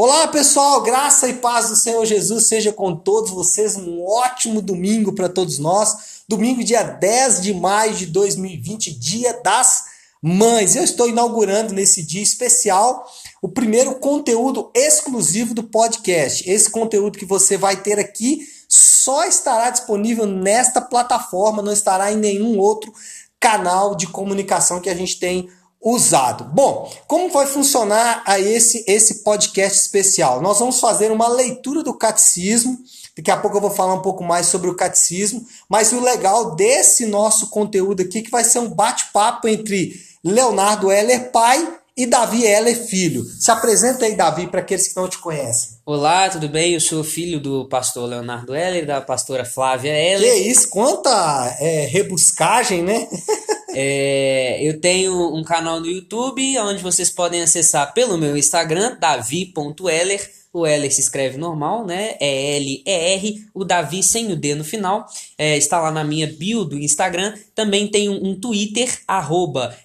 Olá pessoal, graça e paz do Senhor Jesus seja com todos vocês. Um ótimo domingo para todos nós. Domingo, dia 10 de maio de 2020, dia das mães. Eu estou inaugurando nesse dia especial o primeiro conteúdo exclusivo do podcast. Esse conteúdo que você vai ter aqui só estará disponível nesta plataforma, não estará em nenhum outro canal de comunicação que a gente tem usado. Bom, como vai funcionar a esse esse podcast especial? Nós vamos fazer uma leitura do catecismo. Daqui a pouco eu vou falar um pouco mais sobre o catecismo, mas o legal desse nosso conteúdo aqui é que vai ser um bate-papo entre Leonardo Heller pai e Davi Heller filho. Se apresenta aí, Davi, para aqueles que não te conhecem. Olá, tudo bem? Eu sou filho do pastor Leonardo Heller, da pastora Flávia Heller. Que isso, quanta é, rebuscagem, né? É, eu tenho um canal no YouTube onde vocês podem acessar pelo meu Instagram, davi.eller. O Heller se escreve normal, né? É L-E-R, o Davi sem o D no final. É, está lá na minha bio do Instagram. Também tem um, um Twitter, arroba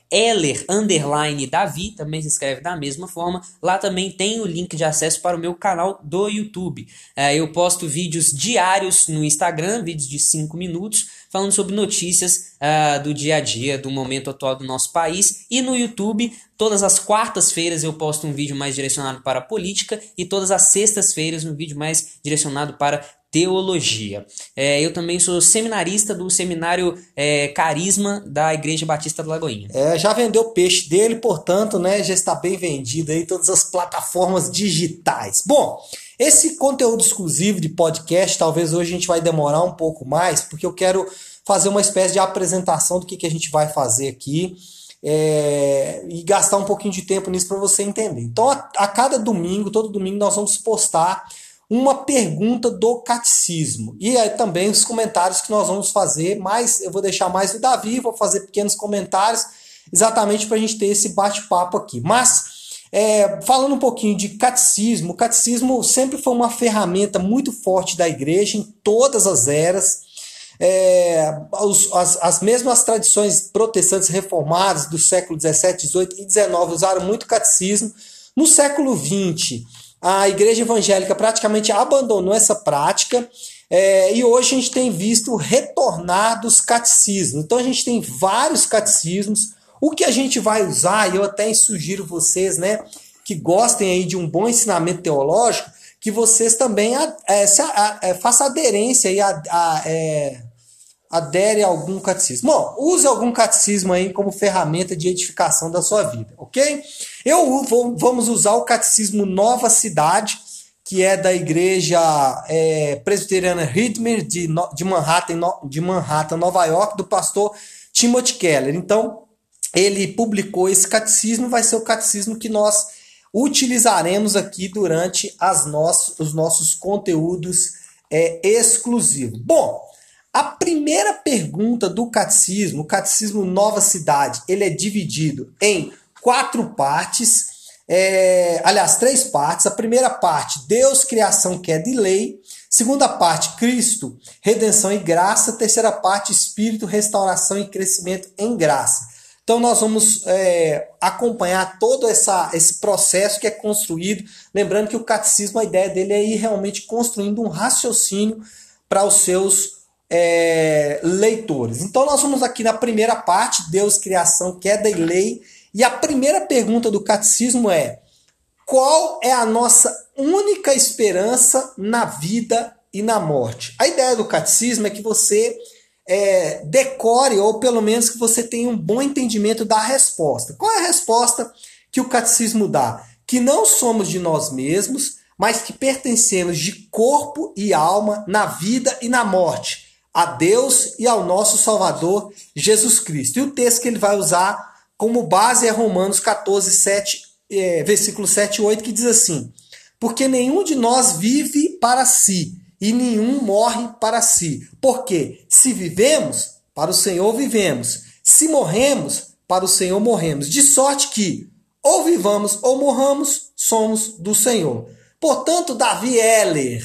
underline Davi, também se escreve da mesma forma. Lá também tem o link de acesso para o meu canal do YouTube. É, eu posto vídeos diários no Instagram, vídeos de 5 minutos, falando sobre notícias uh, do dia a dia, do momento atual do nosso país. E no YouTube, todas as quartas-feiras eu posto um vídeo mais direcionado para política e todas as sextas-feiras um vídeo mais direcionado para teologia. É, eu também sou seminarista do seminário é, Carisma da Igreja Batista do Lagoinha. É, já vendeu o peixe dele, portanto, né, já está bem vendido aí todas as plataformas digitais. Bom, esse conteúdo exclusivo de podcast, talvez hoje a gente vai demorar um pouco mais, porque eu quero fazer uma espécie de apresentação do que, que a gente vai fazer aqui. É, e gastar um pouquinho de tempo nisso para você entender. Então, a, a cada domingo, todo domingo, nós vamos postar uma pergunta do catecismo. E aí também os comentários que nós vamos fazer, mas eu vou deixar mais o Davi, vou fazer pequenos comentários, exatamente para a gente ter esse bate-papo aqui. Mas, é, falando um pouquinho de catecismo, o catecismo sempre foi uma ferramenta muito forte da igreja em todas as eras. É, os, as, as mesmas tradições protestantes reformadas do século 17, 18 e 19 usaram muito catecismo. No século 20, a igreja evangélica praticamente abandonou essa prática é, e hoje a gente tem visto retornar dos catecismos. Então a gente tem vários catecismos. O que a gente vai usar, e eu até sugiro vocês, né, que gostem aí de um bom ensinamento teológico, que vocês também é, se, a, é, façam aderência e a, a, é, adere a algum catecismo. Bom, use algum catecismo aí como ferramenta de edificação da sua vida, ok? Eu vou, vamos usar o catecismo Nova Cidade, que é da igreja é, presbiteriana Ritmer de, de, Manhattan, de Manhattan, Nova York, do pastor Timothy Keller. Então, ele publicou esse catecismo, vai ser o catecismo que nós utilizaremos aqui durante as nossos, os nossos conteúdos é, exclusivos. Bom, a primeira pergunta do catecismo, o catecismo Nova Cidade, ele é dividido em quatro partes, é, aliás, três partes. A primeira parte, Deus, criação, queda e lei. Segunda parte, Cristo, redenção e graça. Terceira parte, Espírito, restauração e crescimento em graça. Então nós vamos é, acompanhar todo essa, esse processo que é construído. Lembrando que o catecismo, a ideia dele é ir realmente construindo um raciocínio para os seus é, leitores. Então nós vamos aqui na primeira parte, Deus, criação, queda e lei. E a primeira pergunta do catecismo é: qual é a nossa única esperança na vida e na morte? A ideia do catecismo é que você é, decore, ou pelo menos que você tenha um bom entendimento da resposta. Qual é a resposta que o catecismo dá? Que não somos de nós mesmos, mas que pertencemos de corpo e alma na vida e na morte a Deus e ao nosso Salvador Jesus Cristo. E o texto que ele vai usar como base é Romanos 14, 7, é, versículo 7 e 8, que diz assim: Porque nenhum de nós vive para si, e nenhum morre para si. Porque se vivemos, para o Senhor vivemos. Se morremos, para o Senhor morremos. De sorte que, ou vivamos ou morramos, somos do Senhor. Portanto, Davi Heller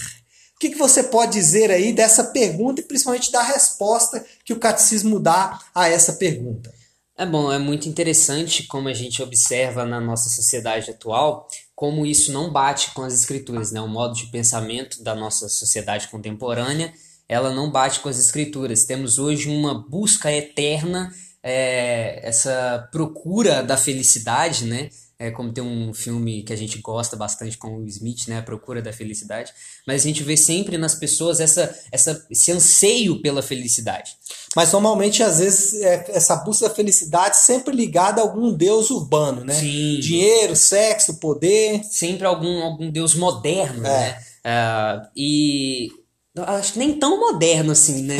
o que, que você pode dizer aí dessa pergunta e principalmente da resposta que o catecismo dá a essa pergunta? É bom, é muito interessante como a gente observa na nossa sociedade atual como isso não bate com as escrituras, né? O modo de pensamento da nossa sociedade contemporânea, ela não bate com as escrituras. Temos hoje uma busca eterna, é, essa procura da felicidade, né? É como tem um filme que a gente gosta bastante com o Smith, né? A Procura da Felicidade. Mas a gente vê sempre nas pessoas essa, essa, esse anseio pela felicidade. Mas normalmente, às vezes, é essa busca da felicidade sempre ligada a algum deus urbano, né? Sim. Dinheiro, sexo, poder. Sempre algum, algum deus moderno, É. né? Ah, e acho que nem tão moderno assim, né?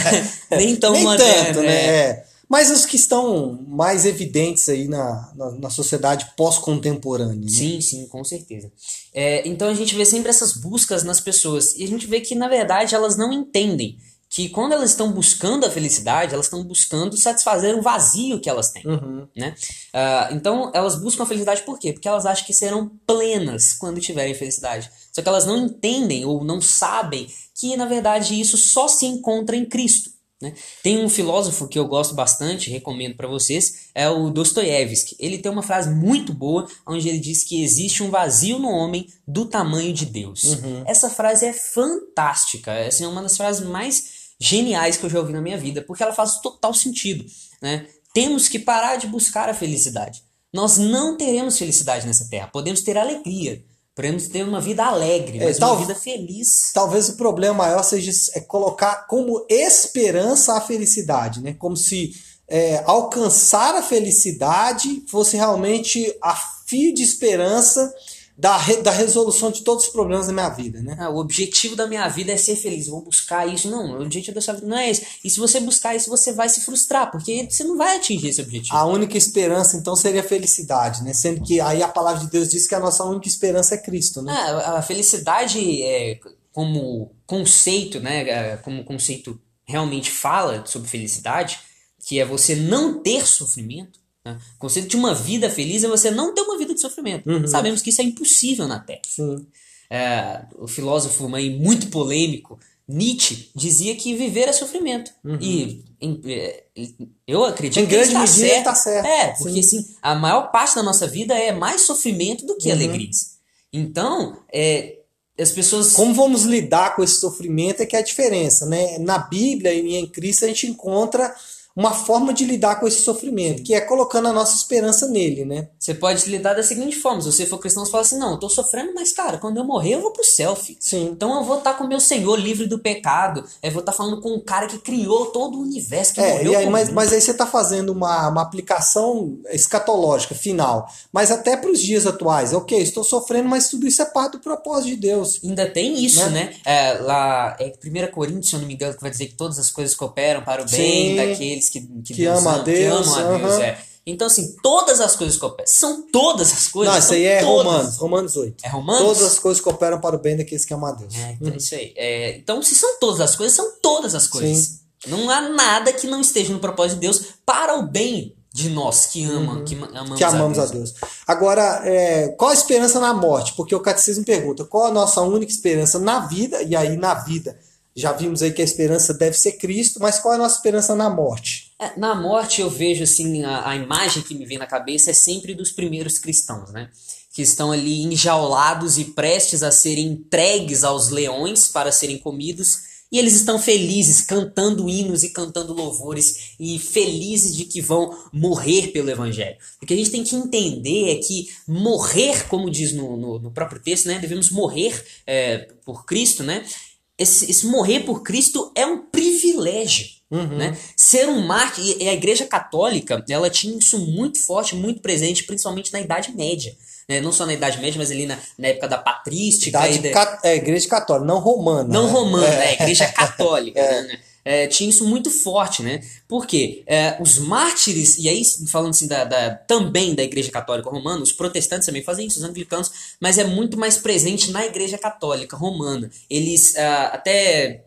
nem tão Nem moderno, tanto, é. né? É. Mas os que estão mais evidentes aí na, na, na sociedade pós-contemporânea. né? Sim, sim, com certeza. É, então a gente vê sempre essas buscas nas pessoas e a gente vê que na verdade elas não entendem que quando elas estão buscando a felicidade, elas estão buscando satisfazer um vazio que elas têm, Uhum. né? Ah, então elas buscam a felicidade por quê? Porque elas acham que serão plenas quando tiverem felicidade. Só que elas não entendem ou não sabem que na verdade isso só se encontra em Cristo. Né? Tem um filósofo que eu gosto bastante, recomendo para vocês, é o Dostoiévski. Ele tem uma frase muito boa, onde ele diz que existe um vazio no homem do tamanho de Deus. Essa frase é fantástica, é assim, uma das frases mais geniais que eu já ouvi na minha vida, porque ela faz total sentido. Né? Temos que parar de buscar a felicidade. Nós não teremos felicidade nessa terra, podemos ter alegria, podemos ter uma vida alegre, É, mas tal- uma vida feliz. Talvez o problema maior seja é colocar como esperança a felicidade, né? Como se é, alcançar a felicidade fosse realmente a fio de esperança da, re- da resolução de todos os problemas da minha vida, né? Ah, o objetivo da minha vida é ser feliz, eu vou buscar isso. Não, o objetivo da sua vida não é esse. E se você buscar isso, você vai se frustrar, porque você não vai atingir esse objetivo. A única esperança, então, seria a felicidade, né? Sendo que aí a palavra de Deus diz que a nossa única esperança é Cristo, né? Ah, a felicidade é, como conceito, né, é, como conceito realmente fala sobre felicidade, que é você não ter sofrimento. Né? O conceito de uma vida feliz é você não ter uma vida de sofrimento. Uhum. Sabemos que isso é impossível na Terra. Sim. É, o filósofo aí, muito polêmico, Nietzsche, dizia que viver é sofrimento. E em- é, eu acredito Em que ele grande está certo. tá certo. É, porque assim, a maior parte da nossa vida é mais sofrimento do que alegrias. Então, é, as pessoas. Como vamos lidar com esse sofrimento é que é a diferença, né? Na Bíblia e em Cristo a gente encontra uma forma de lidar com esse sofrimento, que é colocando a nossa esperança nele, né? Você pode lidar da seguinte forma: se você for cristão, você fala assim, não, eu tô sofrendo, mas cara, quando eu morrer, eu vou pro céu, filho. Sim. Então eu vou estar com o meu Senhor livre do pecado. Eu vou estar falando com um cara que criou todo o universo, que É, morreu e aí, mas, mas aí você está fazendo uma, uma aplicação escatológica, final. Mas até para os dias atuais, ok, estou sofrendo, mas tudo isso é parte do propósito de Deus. Ainda tem isso, Né? né? É, lá, é 1 Coríntios, se eu não me engano, que vai dizer que todas as coisas cooperam para o bem Sim. daqueles que, que, Que Deus ama a ama, Deus, que amam a Deus. aham. É. Então, assim, todas as coisas cooperam. São todas as coisas. Não, isso aí é todas. Romanos, Romanos 8. É Romanos? Todas as coisas cooperam para o bem daqueles que amam a Deus. É, então, isso aí. É, então, se são todas as coisas, são todas as coisas. Sim. Não há nada que não esteja no propósito de Deus para o bem de nós que amam, que ma- amamos, Uhum. que amamos a Deus. Agora, é, qual a esperança na morte? Porque o catecismo pergunta qual a nossa única esperança na vida, e aí na vida, já vimos aí que a esperança deve ser Cristo, mas qual é a nossa esperança na morte? É, na morte eu vejo assim, a, a imagem que me vem na cabeça é sempre dos primeiros cristãos, né? Que estão ali enjaulados e prestes a serem entregues aos leões para serem comidos. E eles estão felizes, cantando hinos e cantando louvores, e felizes de que vão morrer pelo Evangelho. O que a gente tem que entender é que morrer, como diz no, no, no próprio texto, né? Devemos morrer é, por Cristo, né? Esse, esse morrer por Cristo é um privilégio. Né? Ser um mártir, e a Igreja Católica, ela tinha isso muito forte, muito presente, principalmente na Idade Média. Né? Não só na Idade Média, mas ali na, na época da patrística. Idade da- é, igreja católica, não romana. não né? romana, É. A Igreja Católica. né? É, tinha isso muito forte, né? Porque é, os mártires, e aí falando assim da, da- também da Igreja Católica Romana, os protestantes também fazem isso, os anglicanos, mas é muito mais presente na Igreja Católica Romana. Eles ah, até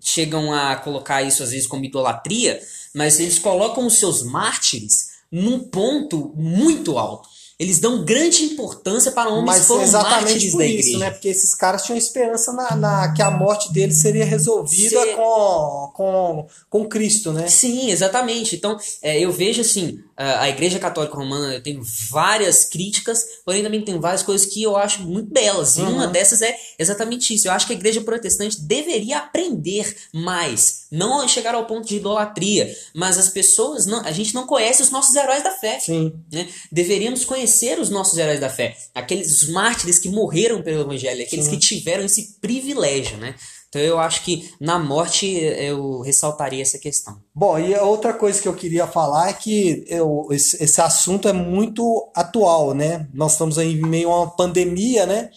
chegam a colocar isso às vezes como idolatria, mas eles colocam os seus mártires num ponto muito alto. Eles dão grande importância para homens Mas que foram exatamente por da isso, né? Porque esses caras tinham esperança na, na- que a morte deles seria resolvida Ser- com, com, com Cristo, né? Sim, exatamente. Então, é, eu vejo assim, a a Igreja Católica Romana, eu tenho várias críticas, porém também tem várias coisas que eu acho muito belas. E Uhum. uma dessas é exatamente isso. Eu acho que a Igreja Protestante deveria aprender mais, não chegar ao ponto de idolatria, mas as pessoas não, a gente não conhece os nossos heróis da fé. Sim. né? Deveríamos conhecer os nossos heróis da fé, aqueles mártires que morreram pelo evangelho, aqueles que tiveram esse privilégio, né? Então eu acho que na morte eu ressaltaria essa questão. Bom, e a outra coisa que eu queria falar é que eu, esse, esse assunto é muito atual, né? Nós estamos aí em meio a uma pandemia, né?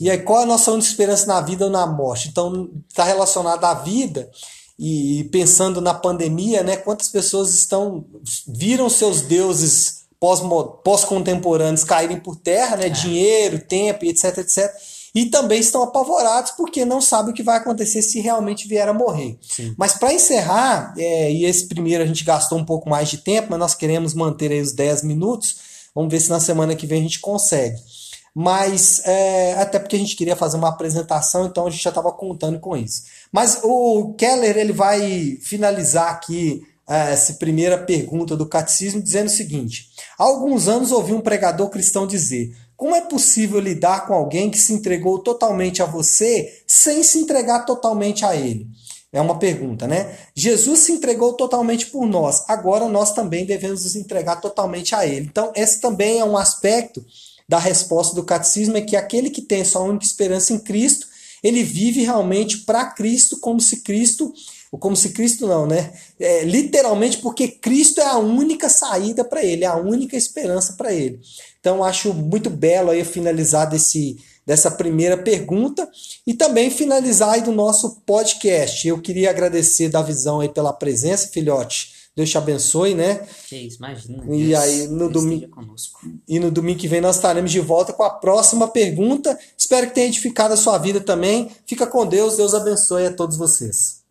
E aí, qual é a nossa única esperança na vida ou na morte? Então, está relacionado à vida e pensando na pandemia, né? Quantas pessoas estão viram seus deuses pós-contemporâneos caírem por terra, né? Dinheiro, tempo, etc, etc. E também estão apavorados porque não sabem o que vai acontecer se realmente vier a morrer. Mas para encerrar, é, e esse primeiro a gente gastou um pouco mais de tempo, mas nós queremos manter aí os 10 minutos. Vamos ver se na semana que vem a gente consegue. Mas é, até porque a gente queria fazer uma apresentação, então a gente já estava contando com isso. Mas o Keller ele vai finalizar aqui é, essa primeira pergunta do catecismo dizendo o seguinte: há alguns anos ouvi um pregador cristão dizer: como é possível lidar com alguém que se entregou totalmente a você sem se entregar totalmente a ele? É uma pergunta, né? Jesus se entregou totalmente por nós, agora nós também devemos nos entregar totalmente a ele. Então, esse também é um aspecto da resposta do catecismo: é que aquele que tem sua única esperança em Cristo, ele vive realmente para Cristo, como se Cristo, ou como se Cristo não, né? É, literalmente porque Cristo é a única saída para ele, é a única esperança para ele. Então, acho muito belo aí finalizar desse, dessa primeira pergunta e também finalizar aí do nosso podcast. Eu queria agradecer da visão aí pela presença, filhote. Deus te abençoe, né? Que isso, imagina. E Deus, aí, no Deus domingo-. E no domingo que vem nós estaremos de volta com a próxima pergunta. Espero que tenha edificado a sua vida também. Fica com Deus. Deus abençoe a todos vocês.